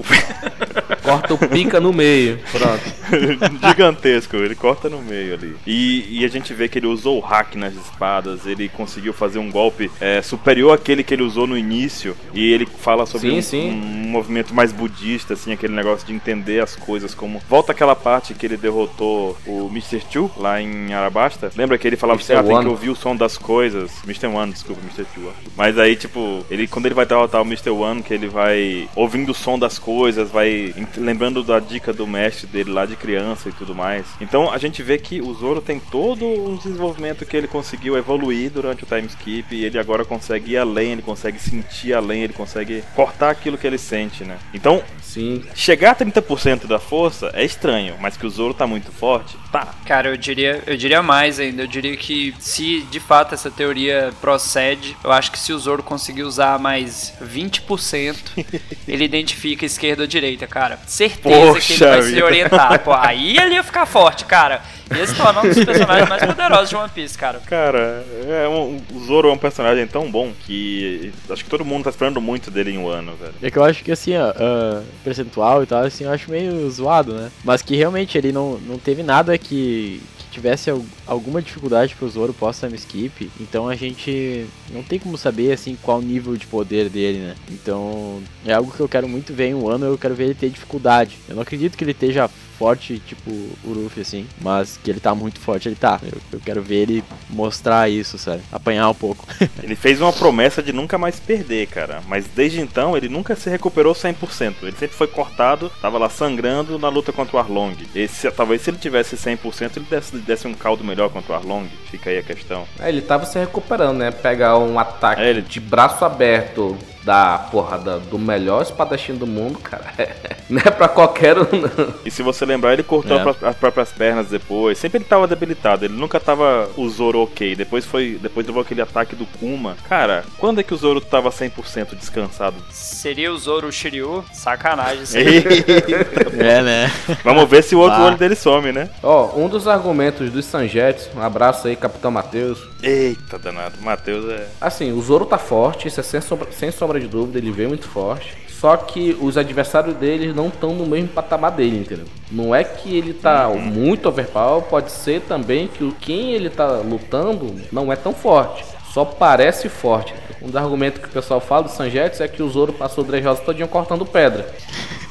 Speaker 1: corta o Pika no meio. Pronto.
Speaker 4: Gigantesco, ele corta no meio ali. E, e a gente vê que ele usou o hack nas espadas, ele conseguiu fazer um golpe é, superior àquele que ele usou no início. E ele fala sobre sim, um, sim. um, movimento mais budista, assim, aquele negócio de entender as coisas como. Volta aquela parte que ele derrotou o Mr. Chu lá em Arabasta. Lembra que ele falava assim: ah, tem que ouvir o som das coisas. Mr. One, desculpa, Mr. Chu. Mas aí, tipo, ele quando ele vai derrotar o Mr. One, que ele vai ouvindo o som das coisas, vai lembrando da dica do mestre dele lá de criança e tudo mais. Então a gente vê que o Zoro tem todo um desenvolvimento que ele conseguiu evoluir durante o time skip e ele agora consegue ir além, ele consegue sentir além, ele consegue cortar aquilo que ele sente, né? Então,
Speaker 1: Sim.
Speaker 4: chegar a 30% da força é estranho, mas que o Zoro tá muito forte, tá.
Speaker 2: Cara, eu diria, eu diria mais ainda, eu diria que se de fato essa teoria procede, eu acho que se o Zoro conseguir usar mais 20%, ele identifica esquerda ou direita, cara. Certeza Poxa que ele vai vida. se orientar. Pô, aí ele ia ficar forte, cara. Esse torna um dos personagens mais poderosos de One Piece, cara.
Speaker 4: Cara, é um, o Zoro é um personagem tão bom que acho que todo mundo tá esperando muito dele em um ano, velho.
Speaker 3: É que eu acho que assim, ó, uh, percentual e tal, assim, eu acho meio zoado, né? Mas que realmente ele não, não teve nada que, tivesse alguma dificuldade pro Zoro pós-time skip, então a gente não tem como saber assim qual nível de poder dele, né? Então é algo que eu quero muito ver em um ano, eu quero ver ele ter dificuldade. Eu não acredito que ele esteja forte, tipo o Ruffy, assim. Mas que ele tá muito forte, ele tá. Eu, eu quero ver ele mostrar isso, sabe? Apanhar um pouco.
Speaker 4: ele fez uma promessa de nunca mais perder, cara. Mas desde então ele nunca se recuperou 100%. Ele sempre foi cortado, tava lá sangrando na luta contra o Arlong. Esse, talvez se ele tivesse 100%, ele desse, desse um caldo melhor contra o Arlong. Fica aí a questão.
Speaker 1: É, ele tava se recuperando, né? Pegar um ataque é, ele... de braço aberto da porra da, do melhor espadachim do mundo, cara. não é pra qualquer um, não.
Speaker 4: E se você lembrar, ele cortou é. as próprias pernas depois. Sempre ele tava debilitado, ele nunca tava o Zoro ok. Depois foi. Depois levou aquele ataque do Kuma. Cara, quando é que o Zoro tava 100% descansado?
Speaker 2: Seria o Zoro Shiryu? Sacanagem.
Speaker 3: é, né?
Speaker 4: Vamos ver se o outro ah. olho dele some, né?
Speaker 1: Ó, um dos argumentos dos Sanjets, um abraço aí, Capitão Matheus.
Speaker 4: Eita, danado. Matheus é.
Speaker 1: Assim, o Zoro tá forte, isso é sem sombra, sem sombra sombra de dúvida, ele veio muito forte. Só que os adversários dele não estão no mesmo patamar dele, entendeu? Não é que ele tá uhum. muito overpower, pode ser também que quem ele tá lutando não é tão forte. Só parece forte. Um dos argumentos que o pessoal fala do Sanjetes é que o Zoro passou o Drejosa todinho cortando pedra.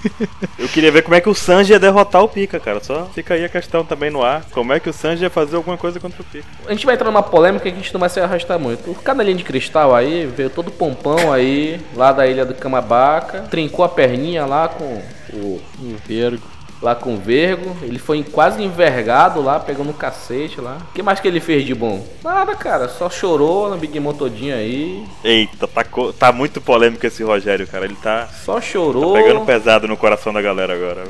Speaker 4: Eu queria ver como é que o Sanji ia derrotar o Pika, cara. Só fica aí a questão também no ar. Como é que o Sanji ia fazer alguma coisa contra o Pika?
Speaker 1: A gente vai entrar numa polêmica que a gente não vai se arrastar muito. O canalinho de cristal aí veio todo pompão aí, lá da ilha do Camabaca, trincou a perninha lá com o, o vergo lá com o Vergo. Ele foi quase envergado lá, pegando um cacete lá. O que mais que ele fez de bom? Nada, cara. Só chorou na Big Mom todinha aí.
Speaker 4: Eita, tá, tá muito polêmico esse Rogério, cara. Ele tá.
Speaker 1: Só chorou.
Speaker 4: Tá pegando pesado no coração da galera agora.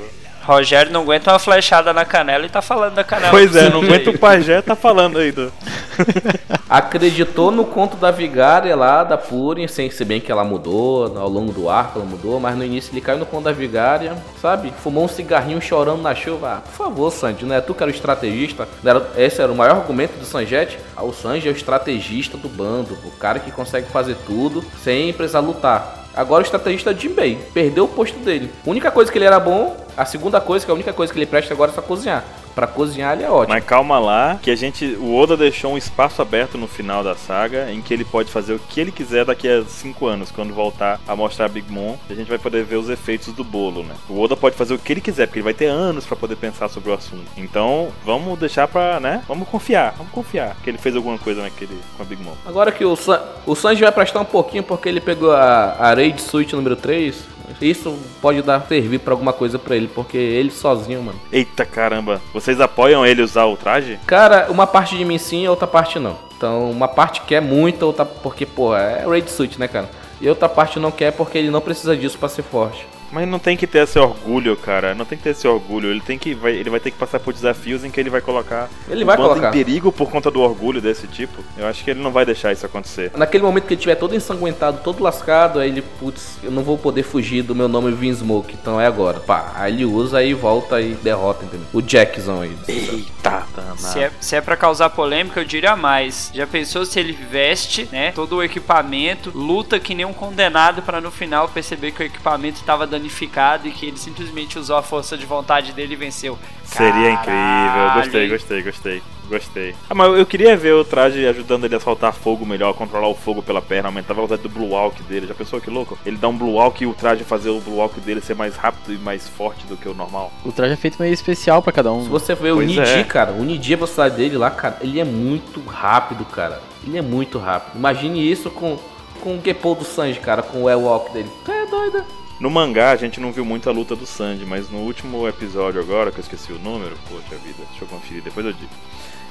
Speaker 2: Rogério não aguenta uma flechada na canela e tá falando da canela.
Speaker 4: Pois é, não aguenta o pajé, tá falando aí do...
Speaker 1: Acreditou no conto da vigária lá, da Purim, sem se bem que ela mudou, ao longo do arco ela mudou, mas no início ele caiu no conto da vigária, sabe? Fumou um cigarrinho chorando na chuva. Ah, por favor, Sanji, não é tu que era o estrategista? Esse era o maior argumento do Sanjete? Ah, o Sanji é o estrategista do bando, o cara que consegue fazer tudo sem precisar lutar. Agora o estrategista é Jinbei perdeu o posto dele. A única coisa que ele era bom, a segunda coisa, que é a única coisa que ele presta agora é só cozinhar para cozinhar ele é ótimo.
Speaker 4: Mas calma lá, que a gente. O Oda deixou um espaço aberto no final da saga em que ele pode fazer o que ele quiser daqui a 5 anos, quando voltar a mostrar Big Mom. A gente vai poder ver os efeitos do bolo, né? O Oda pode fazer o que ele quiser, porque ele vai ter anos para poder pensar sobre o assunto. Então, vamos deixar pra, né? Vamos confiar, vamos confiar que ele fez alguma coisa naquele com a Big Mom.
Speaker 1: Agora que o, San, o Sanji vai prestar um pouquinho porque ele pegou a, a Raid Suite número 3, isso pode dar servir para alguma coisa para ele, porque ele sozinho, mano.
Speaker 4: Eita caramba, vocês apoiam ele usar o traje?
Speaker 1: Cara, uma parte de mim sim, outra parte não. Então, uma parte quer muito, outra porque, pô, é Raid Suit, né, cara? E outra parte não quer porque ele não precisa disso para ser forte.
Speaker 4: Mas não tem que ter esse orgulho, cara. Não tem que ter esse orgulho. Ele tem que vai, ele vai ter que passar por desafios em que ele vai colocar
Speaker 1: ele vai colocar.
Speaker 4: em perigo por conta do orgulho desse tipo. Eu acho que ele não vai deixar isso acontecer.
Speaker 1: Naquele momento que ele estiver todo ensanguentado, todo lascado, aí ele, putz, eu não vou poder fugir do meu nome Vinsmoke, então é agora. Pá, aí ele usa e volta e derrota, entendeu? O Jackson aí.
Speaker 2: Eita, se é, se é pra causar polêmica, eu diria mais. Já pensou se ele veste, né, todo o equipamento, luta que nem um condenado para no final perceber que o equipamento estava danificado e que ele simplesmente usou a força de vontade dele e venceu.
Speaker 4: Seria incrível. Gostei, gostei, gostei. Gostei. Ah, mas eu queria ver o traje ajudando ele a soltar fogo melhor, controlar o fogo pela perna, aumentar a velocidade do Blue Walk dele. Já pensou que louco? Ele dá um Blue Walk e o traje fazer o Blue Walk dele ser mais rápido e mais forte do que o normal.
Speaker 3: O traje é feito meio especial para cada um.
Speaker 1: Se você ver o Niji, é. cara, o Niji, a velocidade dele lá, cara, ele é muito rápido, cara. Ele é muito rápido. Imagine isso com, com o Geppo do Sanji, cara, com o Walk dele. É doido.
Speaker 4: No mangá a gente não viu muito a luta do Sanji, mas no último episódio agora, que eu esqueci o número, poxa vida, deixa eu conferir, depois eu digo.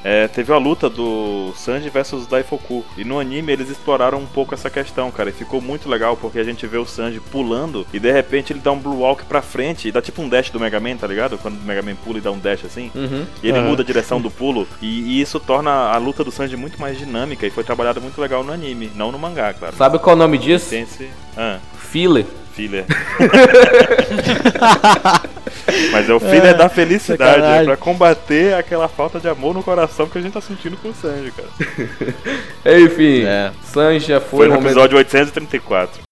Speaker 4: É, teve a luta do Sanji versus Daifoku. E no anime eles exploraram um pouco essa questão, cara. E ficou muito legal porque a gente vê o Sanji pulando e de repente ele dá um Blue Walk pra frente e dá tipo um dash do Mega Man, tá ligado? Quando o Mega Man pula e dá um dash assim.
Speaker 1: Uhum.
Speaker 4: E ele
Speaker 1: uhum.
Speaker 4: muda a direção do pulo. E, e, isso torna a luta do Sanji muito mais dinâmica e foi trabalhado muito legal no anime, não no mangá, claro.
Speaker 1: Sabe qual é o nome disso?
Speaker 4: Esse... Ah.
Speaker 1: Filler.
Speaker 4: Filler. Mas é o filler é, da felicidade, sacanagem. é pra combater aquela falta de amor no coração que a gente tá sentindo com o Sanji, cara.
Speaker 1: Enfim, é. Sanji já foi,
Speaker 4: foi no episódio 834.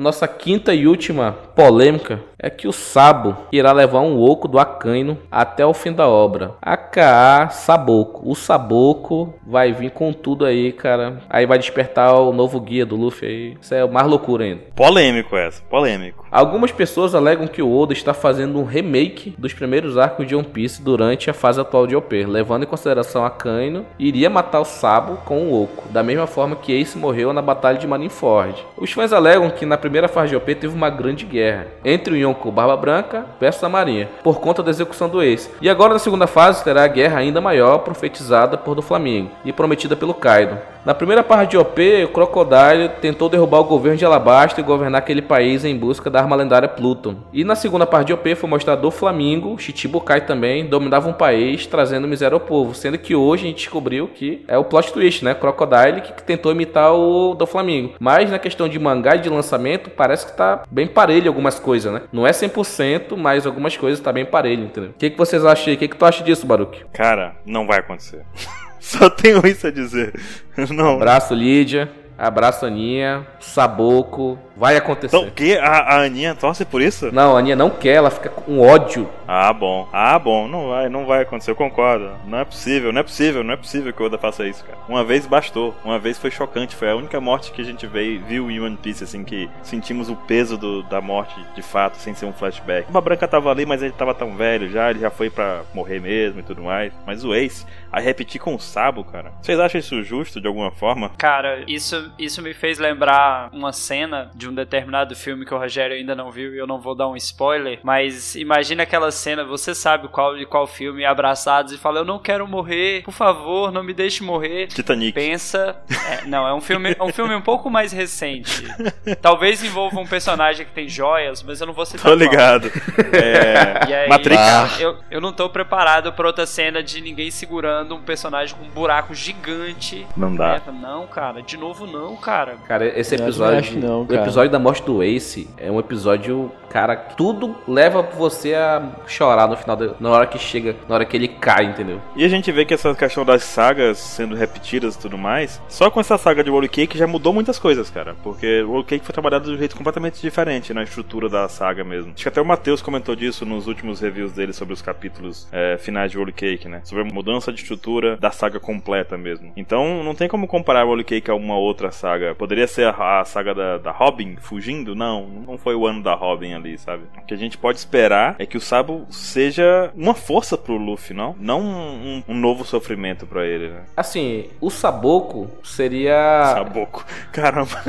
Speaker 1: Nossa quinta e última polêmica é que o Sabo irá levar um oco do Akaino até o fim da obra. AKA Saboco. O Saboco vai vir com tudo aí, cara. Aí vai despertar o novo guia do Luffy aí. Isso é mais loucura ainda.
Speaker 4: Polêmico essa, polêmico.
Speaker 1: Algumas pessoas alegam que o Oda está fazendo um remake dos primeiros arcos de One Piece durante a fase atual de OP, levando em consideração Akaino, iria matar o Sabo com o oco, da mesma forma que Ace morreu na batalha de Marineford. Os fãs alegam que na primeira fase de OP teve uma grande guerra entre o Yonko Barba Branca versus a Marinha, por conta da execução do Ace. E agora na segunda fase terá a guerra ainda maior profetizada por do Flamengo e prometida pelo Kaido. Na primeira parte de OP, o Crocodile tentou derrubar o governo de Alabasta e governar aquele país em busca da arma lendária Pluton. E na segunda parte de OP foi mostrado o Flamingo, Chichibukai também, dominava um país trazendo miséria ao povo, sendo que hoje a gente descobriu que é o plot twist, né? Crocodile que tentou imitar o do Flamingo. Mas na questão de mangá e de lançamento, parece que tá bem parelho algumas coisas, né? Não é 100%, mas algumas coisas tá bem parelho, entendeu? O que, que vocês acham aí? O que, que tu acha disso, Baruch?
Speaker 4: Cara, não vai acontecer. Só tenho isso a dizer. Não.
Speaker 1: Abraço, Lídia. Abraço, Aninha. Saboco. Vai acontecer.
Speaker 4: Então, que? A, a Aninha torce por isso?
Speaker 1: Não, a Aninha não quer, ela fica com ódio.
Speaker 4: Ah, bom. Ah, bom. Não vai, não vai acontecer, eu concordo. Não é possível, não é possível, não é possível que o Oda faça isso, cara. Uma vez bastou. Uma vez foi chocante. Foi a única morte que a gente veio, viu em One Piece, assim, que sentimos o peso do, da morte de fato, sem ser um flashback. O Branca tava ali, mas ele tava tão velho já, ele já foi pra morrer mesmo e tudo mais. Mas o Ace, a repetir com o Sabo, cara. Vocês acham isso justo de alguma forma?
Speaker 2: Cara, isso, isso me fez lembrar uma cena de um determinado filme que o Rogério ainda não viu e eu não vou dar um spoiler, mas imagina aquela cena, você sabe qual de qual filme, abraçados e fala: Eu não quero morrer, por favor, não me deixe morrer.
Speaker 4: Titanic.
Speaker 2: Pensa. É, não, é um filme, é um filme um pouco mais recente. Talvez envolva um personagem que tem joias, mas eu não vou citar.
Speaker 4: Tô ligado. É...
Speaker 2: E aí,
Speaker 4: Matrix.
Speaker 2: Eu, eu não tô preparado pra outra cena de ninguém segurando um personagem com um buraco gigante.
Speaker 4: Não dá.
Speaker 2: É, não, cara, de novo não, cara.
Speaker 1: Cara, esse episódio.
Speaker 3: acho que não,
Speaker 1: o
Speaker 3: cara.
Speaker 1: episódio da morte do Ace é um episódio, cara, tudo leva você a chorar no final, na hora que chega, na hora que ele cai, entendeu?
Speaker 4: E a gente vê que essa questão das sagas sendo repetidas e tudo mais, só com essa saga de Wall Cake já mudou muitas coisas, cara. Porque o Wall Cake foi trabalhado de um jeito completamente diferente na estrutura da saga mesmo. Acho que até o Matheus comentou disso nos últimos reviews dele sobre os capítulos é, finais de Wall Cake, né? Sobre a mudança de estrutura da saga completa mesmo. Então não tem como comparar Wall Cake a uma outra saga. Poderia ser a, a saga da, da Robin fugindo? Não, não foi o ano da Robin ali, sabe? O que a gente pode esperar é que o Sabo seja uma força pro Luffy, não? Não um, um novo sofrimento pra ele, né?
Speaker 1: Assim, o Saboco seria.
Speaker 4: Saboco. Caramba.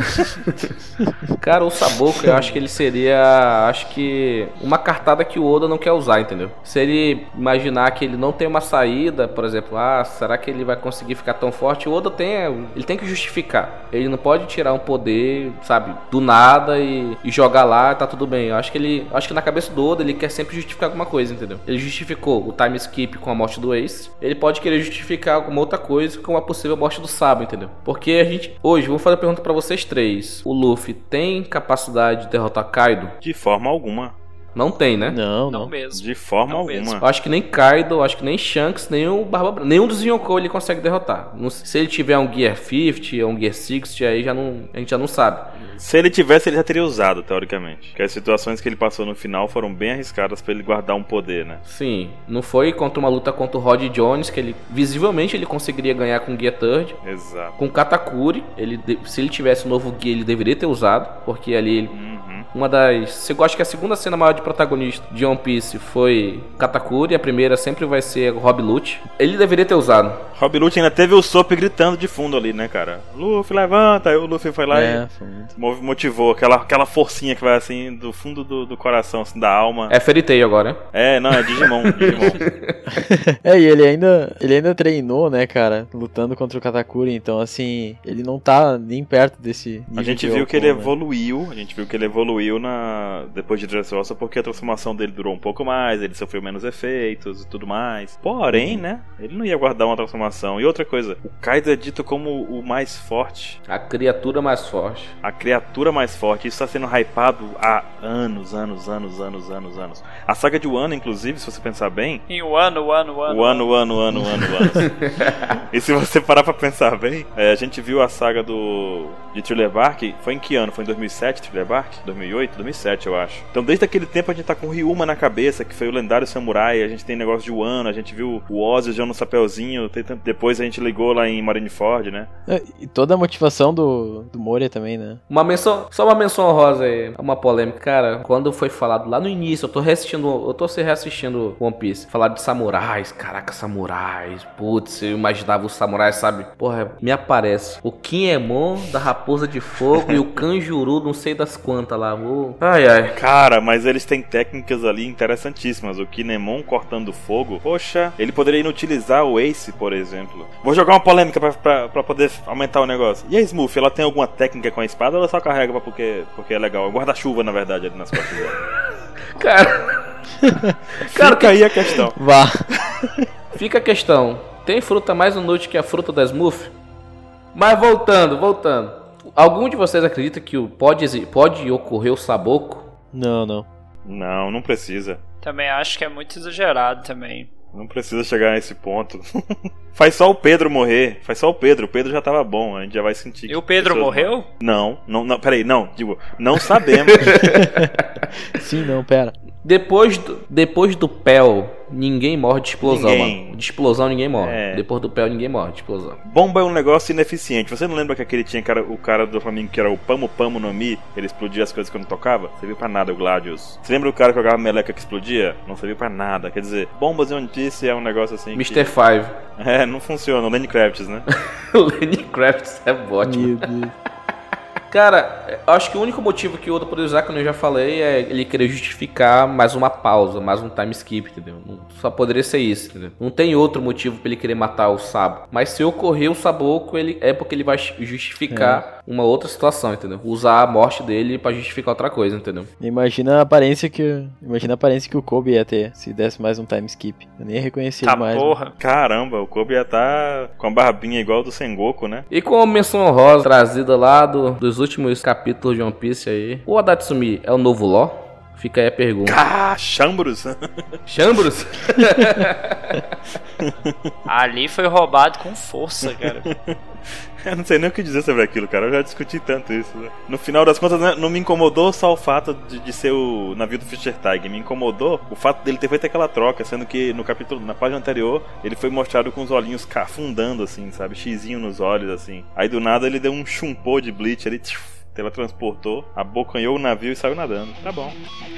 Speaker 1: Cara, o Saboco, eu acho que ele seria. Acho que. Uma cartada que o Oda não quer usar, entendeu? Se ele imaginar que ele não tem uma saída, por exemplo, ah, será que ele vai conseguir ficar tão forte? O Oda tem. Ele tem que justificar. Ele não pode tirar um poder, sabe, do nada e, e jogar lá, tá tudo bem. Eu acho que ele. Acho que na cabeça do Oda ele quer sempre justificar alguma coisa, entendeu? Ele justificou o time skip com a morte do Ace. Ele pode querer justificar alguma outra coisa com a possível morte do Sabo, entendeu? Porque a gente. Hoje, vou fazer a pergunta pra vocês três. O Luffy tem capacidade de derrotar Kaido?
Speaker 4: De forma alguma.
Speaker 1: Não tem, né?
Speaker 3: Não,
Speaker 2: Não
Speaker 3: não.
Speaker 2: mesmo.
Speaker 4: De forma
Speaker 2: Não
Speaker 4: alguma.
Speaker 2: mesmo.
Speaker 1: Eu acho que nem Kaido, acho que nem Shanks, nem o Barba Branca. Nenhum dos Yonkou ele consegue derrotar. Se ele tiver um Gear 50 ou um Gear 60, aí já não, a gente já não sabe.
Speaker 4: Se ele tivesse, ele já teria usado, teoricamente. Porque as situações que ele passou no final foram bem arriscadas pra ele guardar um poder, né?
Speaker 1: Sim, não foi contra uma luta contra o Rod Jones, que ele visivelmente ele conseguiria ganhar com o Gear Third.
Speaker 4: Exato.
Speaker 1: Com o Katakuri, ele, de- se ele tivesse um novo Gear, ele deveria ter usado, porque ali ele
Speaker 4: Uhum.
Speaker 1: Uma das. Você gosta que a segunda cena maior de protagonista de One Piece foi Katakuri, a primeira sempre vai ser o Rob Lute. Ele deveria ter usado.
Speaker 4: Rob Lute ainda teve o Sop gritando de fundo ali, né, cara? Luffy, levanta! Aí o Luffy foi lá
Speaker 3: É,
Speaker 4: e
Speaker 3: foi muito.
Speaker 4: motivou aquela, aquela forcinha que vai assim do fundo do, do coração, assim, da alma.
Speaker 1: É Fairy Tail agora, né?
Speaker 4: É, não, é Digimon, Digimon.
Speaker 3: É, e ele ainda, ele ainda treinou, né, cara, lutando contra o Katakuri, então assim, ele não tá nem perto desse
Speaker 4: A gente
Speaker 3: de
Speaker 4: viu que ele
Speaker 3: né?
Speaker 4: evoluiu, a gente viu que ele evoluiu na depois de Dressrosa porque a transformação dele durou um pouco mais, ele sofreu menos efeitos e tudo mais. Porém,
Speaker 3: Uhum.
Speaker 4: né, ele não ia guardar uma transformação. E outra coisa, o Kaido é dito como o mais forte,
Speaker 1: A criatura mais forte.
Speaker 4: a criatura mais forte. Isso está sendo hypado há anos, anos, anos, anos, anos, anos. A saga de Wano, inclusive, se você pensar bem,
Speaker 2: Em o ano, o ano, o ano.
Speaker 4: o ano, o ano, o ano, o ano, o ano. e se você parar pra pensar bem, é, a gente viu a saga do de Thriller Bark, foi em que ano? Foi em 2007, Thriller Bark? 2008? 2007, eu acho. Então, desde aquele tempo a gente tá com o Ryuma na cabeça, que foi o lendário samurai, a gente tem negócio de Wano, a gente viu o Ozzy usando o chapeuzinho, tem tanto- depois a gente ligou lá em Marineford, né?
Speaker 3: É, E toda a motivação do, do Moria também, né?
Speaker 1: Uma menção, só uma menção honrosa aí, uma polêmica. Cara, quando foi falado lá no início, eu tô reassistindo, eu tô se reassistindo One Piece. Falar de samurais, caraca, samurais. Putz, eu imaginava os samurais, sabe? Porra, me aparece o Kinemon da Raposa de Fogo e o Kanjuru, não sei das quantas lá. Ô, Ai, ai.
Speaker 4: Cara, mas eles têm técnicas ali interessantíssimas. O Kinemon cortando fogo, poxa, ele poderia inutilizar o Ace, por exemplo. Vou jogar uma polêmica pra, pra, pra poder aumentar o negócio. E a Smooth, ela tem alguma técnica com a espada ou ela só carrega pra porque, porque é legal? Guarda-chuva, na verdade, ali nas costas dela.
Speaker 1: Cara, Cara,
Speaker 4: Fica aí a questão.
Speaker 3: Vá.
Speaker 1: fica a questão. Tem fruta mais inútil que a fruta da Smooth? Mas voltando, voltando. Algum de vocês acredita que o- pode, pode ocorrer o saboco?
Speaker 3: Não, não.
Speaker 4: Não, não precisa.
Speaker 2: Também acho que é muito exagerado também.
Speaker 4: Não precisa chegar nesse ponto. Faz só o Pedro morrer. Faz só o Pedro. O Pedro já tava bom. A gente já vai sentir.
Speaker 2: E o Pedro morreu?
Speaker 4: Não, não, não. Peraí, não. Digo, não sabemos.
Speaker 3: Sim, não, pera.
Speaker 1: Depois do, depois do Pel, ninguém morre de explosão,
Speaker 4: Ninguém.
Speaker 1: mano. De explosão ninguém morre.
Speaker 4: É.
Speaker 1: Depois do Pel, ninguém morre de explosão.
Speaker 4: Bomba é um negócio ineficiente. Você não lembra que aquele tinha cara, o cara do Flamengo que era o Pamo Pamo no Mi? Ele explodia as coisas quando tocava? Serviu pra nada o Gladius. Você lembra o cara que jogava meleca que explodia? Não serviu pra nada. Quer dizer, bombas em One Piece é um negócio assim. que-
Speaker 1: Mr. Five.
Speaker 4: É, não funciona. O Lenny Kravitz, né?
Speaker 1: o Lenny Kravitz é ótimo.
Speaker 3: Meu Deus.
Speaker 1: Cara, acho que o único motivo que o Oda poderia usar, como eu já falei, é ele querer justificar mais uma pausa, mais um time skip, entendeu? Só poderia ser isso, entendeu? Não tem outro motivo para ele querer matar o Sabo. Mas se ocorrer o Saboco, ele é porque ele vai justificar é. Uma outra situação, entendeu? Usar a morte dele para justificar outra coisa, entendeu?
Speaker 3: Imagina a aparência que imagina a aparência que o Kobe ia ter se desse mais um time skip. Eu nem reconheci tá mais.
Speaker 4: Porra. Né? Caramba, o Kobe ia estar tá com a barbinha igual do Sengoku, né?
Speaker 1: E com a menção honrosa trazida lá do, dos últimos capítulos de One Piece aí. O Adatsumi é o novo Law? Fica aí a pergunta.
Speaker 4: Ah, Chambros.
Speaker 1: Chambros?
Speaker 2: Ali foi roubado com força, cara.
Speaker 4: Eu não sei nem o que dizer sobre aquilo, cara. Eu já discuti tanto isso. Né? No final das contas, né, não me incomodou só o fato de, de, ser o navio do Fischer Tiger. Me incomodou o fato dele ter feito aquela troca, sendo que no capítulo, na página anterior, ele foi mostrado com os olhinhos afundando, assim, sabe? Xizinho nos olhos, assim. Aí do nada ele deu um chumpô de bleach ali. Teletransportou, abocanhou o navio e saiu nadando. Tá bom.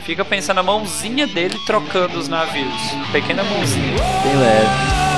Speaker 2: Fica pensando a mãozinha dele trocando os navios. Pequena mãozinha.
Speaker 3: Bem leve.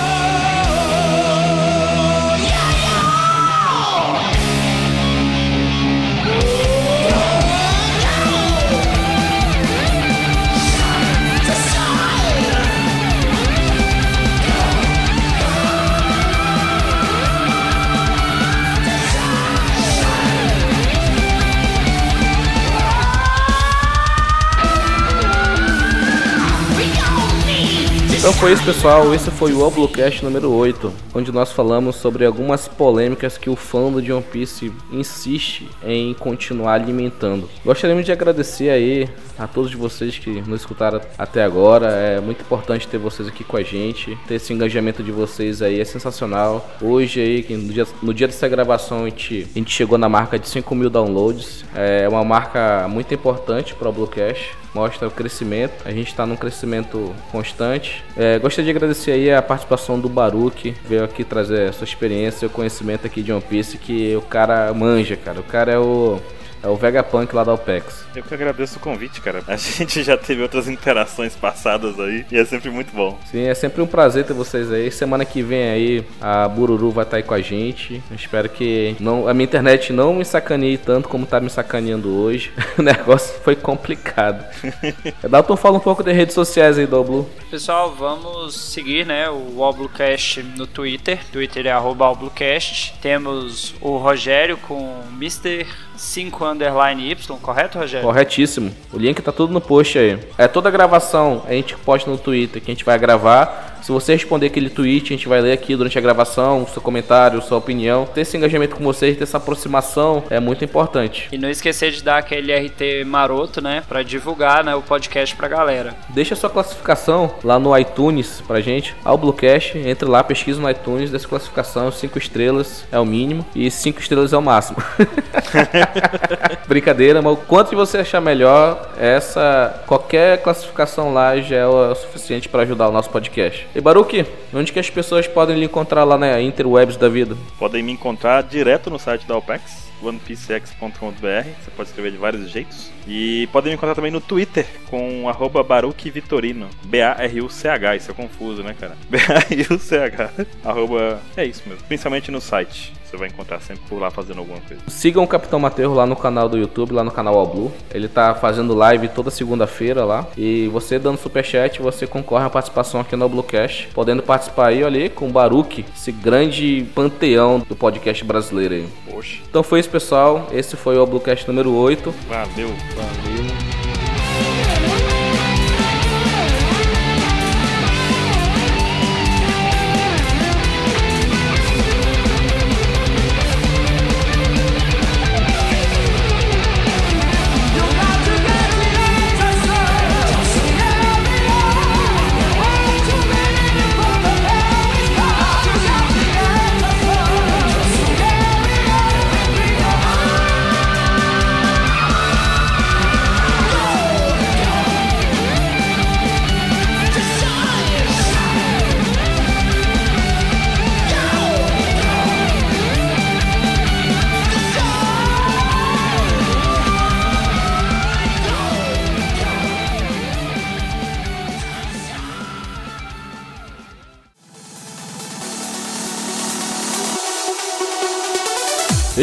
Speaker 1: Então foi isso, pessoal. Esse foi o Oblocast número 8, onde nós falamos sobre algumas polêmicas que o fã do One Piece insiste em continuar alimentando. Gostaríamos de agradecer aí a todos vocês que nos escutaram até agora. É muito importante ter vocês aqui com a gente. Ter esse engajamento de vocês aí é sensacional. Hoje aí, no dia, no dia dessa gravação, a gente, a gente chegou na marca de 5 mil downloads. É uma marca muito importante para o Bluecast mostra o crescimento. A gente está num crescimento constante. É, gostaria de agradecer aí a participação do Baruque, veio aqui trazer sua experiência, o conhecimento aqui de One Piece, que o cara manja, cara. O cara é o é o Vegapunk lá da OPEX.
Speaker 4: Eu que agradeço o convite, cara. A gente já teve outras interações passadas aí e é sempre muito bom.
Speaker 1: Sim, é sempre um prazer ter vocês aí. Semana que vem aí a Bururu vai estar aí com a gente. Eu espero que não, a minha internet não me sacaneie tanto como tá me sacaneando hoje. o negócio foi complicado. Dalton, fala um pouco das redes sociais aí do Oblu.
Speaker 2: Pessoal, vamos seguir né, o Oblucast no Twitter. Twitter é arroba Oblucast. Temos o Rogério com Mr. 5 underline Y, correto, Rogério?
Speaker 1: Corretíssimo. O link tá tudo no post aí. É toda a gravação, a gente posta no Twitter que a gente vai gravar. Se você responder aquele tweet, a gente vai ler aqui durante a gravação, seu comentário, sua opinião. Ter esse engajamento com vocês, ter essa aproximação é muito importante.
Speaker 2: E não esquecer de dar aquele RT maroto, né, para divulgar, né, o podcast pra galera.
Speaker 1: Deixa sua classificação lá no iTunes pra gente, ao Bluecast, entre lá, pesquisa no iTunes dessa classificação, 5 estrelas é o mínimo e 5 estrelas é o máximo. Brincadeira, mas o quanto você achar melhor, essa qualquer classificação lá já é o suficiente para ajudar o nosso podcast. E Baruque, onde que as pessoas podem lhe encontrar lá na interwebs da vida?
Speaker 4: Podem me encontrar direto no site da OPEX, onepcx.com.br. Você pode escrever de vários jeitos. E podem me encontrar também no Twitter com arroba Baruch Vitorino. B-A-R-U-C-H, isso é confuso, né, cara? B-A-R-U-C-H. arroba. É isso mesmo. Principalmente no site. Você vai encontrar sempre por lá fazendo alguma coisa.
Speaker 1: Sigam o Capitão Materro lá no canal do YouTube, lá no canal All Blue. Ele tá fazendo live toda segunda-feira lá. E você dando superchat, você concorre à participação aqui no Bluecast. Podendo participar aí, olha aí, com o Baruque, esse grande panteão do podcast brasileiro aí.
Speaker 4: Poxa.
Speaker 1: Então foi isso, pessoal. Esse foi o Bluecast número 8.
Speaker 4: Valeu.
Speaker 1: Valeu.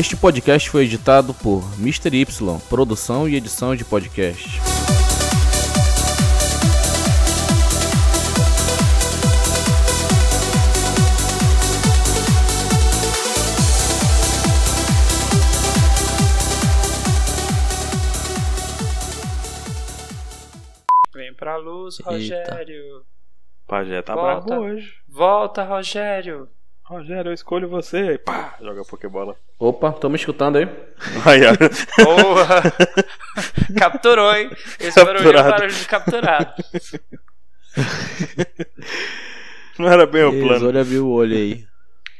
Speaker 1: Este podcast foi editado por Mr. Y, produção e edição de podcast.
Speaker 2: Vem pra luz, Rogério.
Speaker 4: Pajé tá
Speaker 2: Volta.
Speaker 4: bravo hoje.
Speaker 2: Volta, Rogério.
Speaker 4: Rogério, eu escolho você. Pá, joga Pokébola.
Speaker 1: Opa, estão me escutando aí?
Speaker 4: Aí, ó.
Speaker 2: Porra! Capturou, hein? Esse barulho é
Speaker 4: Capturado.
Speaker 2: barulho de capturar.
Speaker 4: Não era bem o plano.
Speaker 3: olha, viu o olho aí.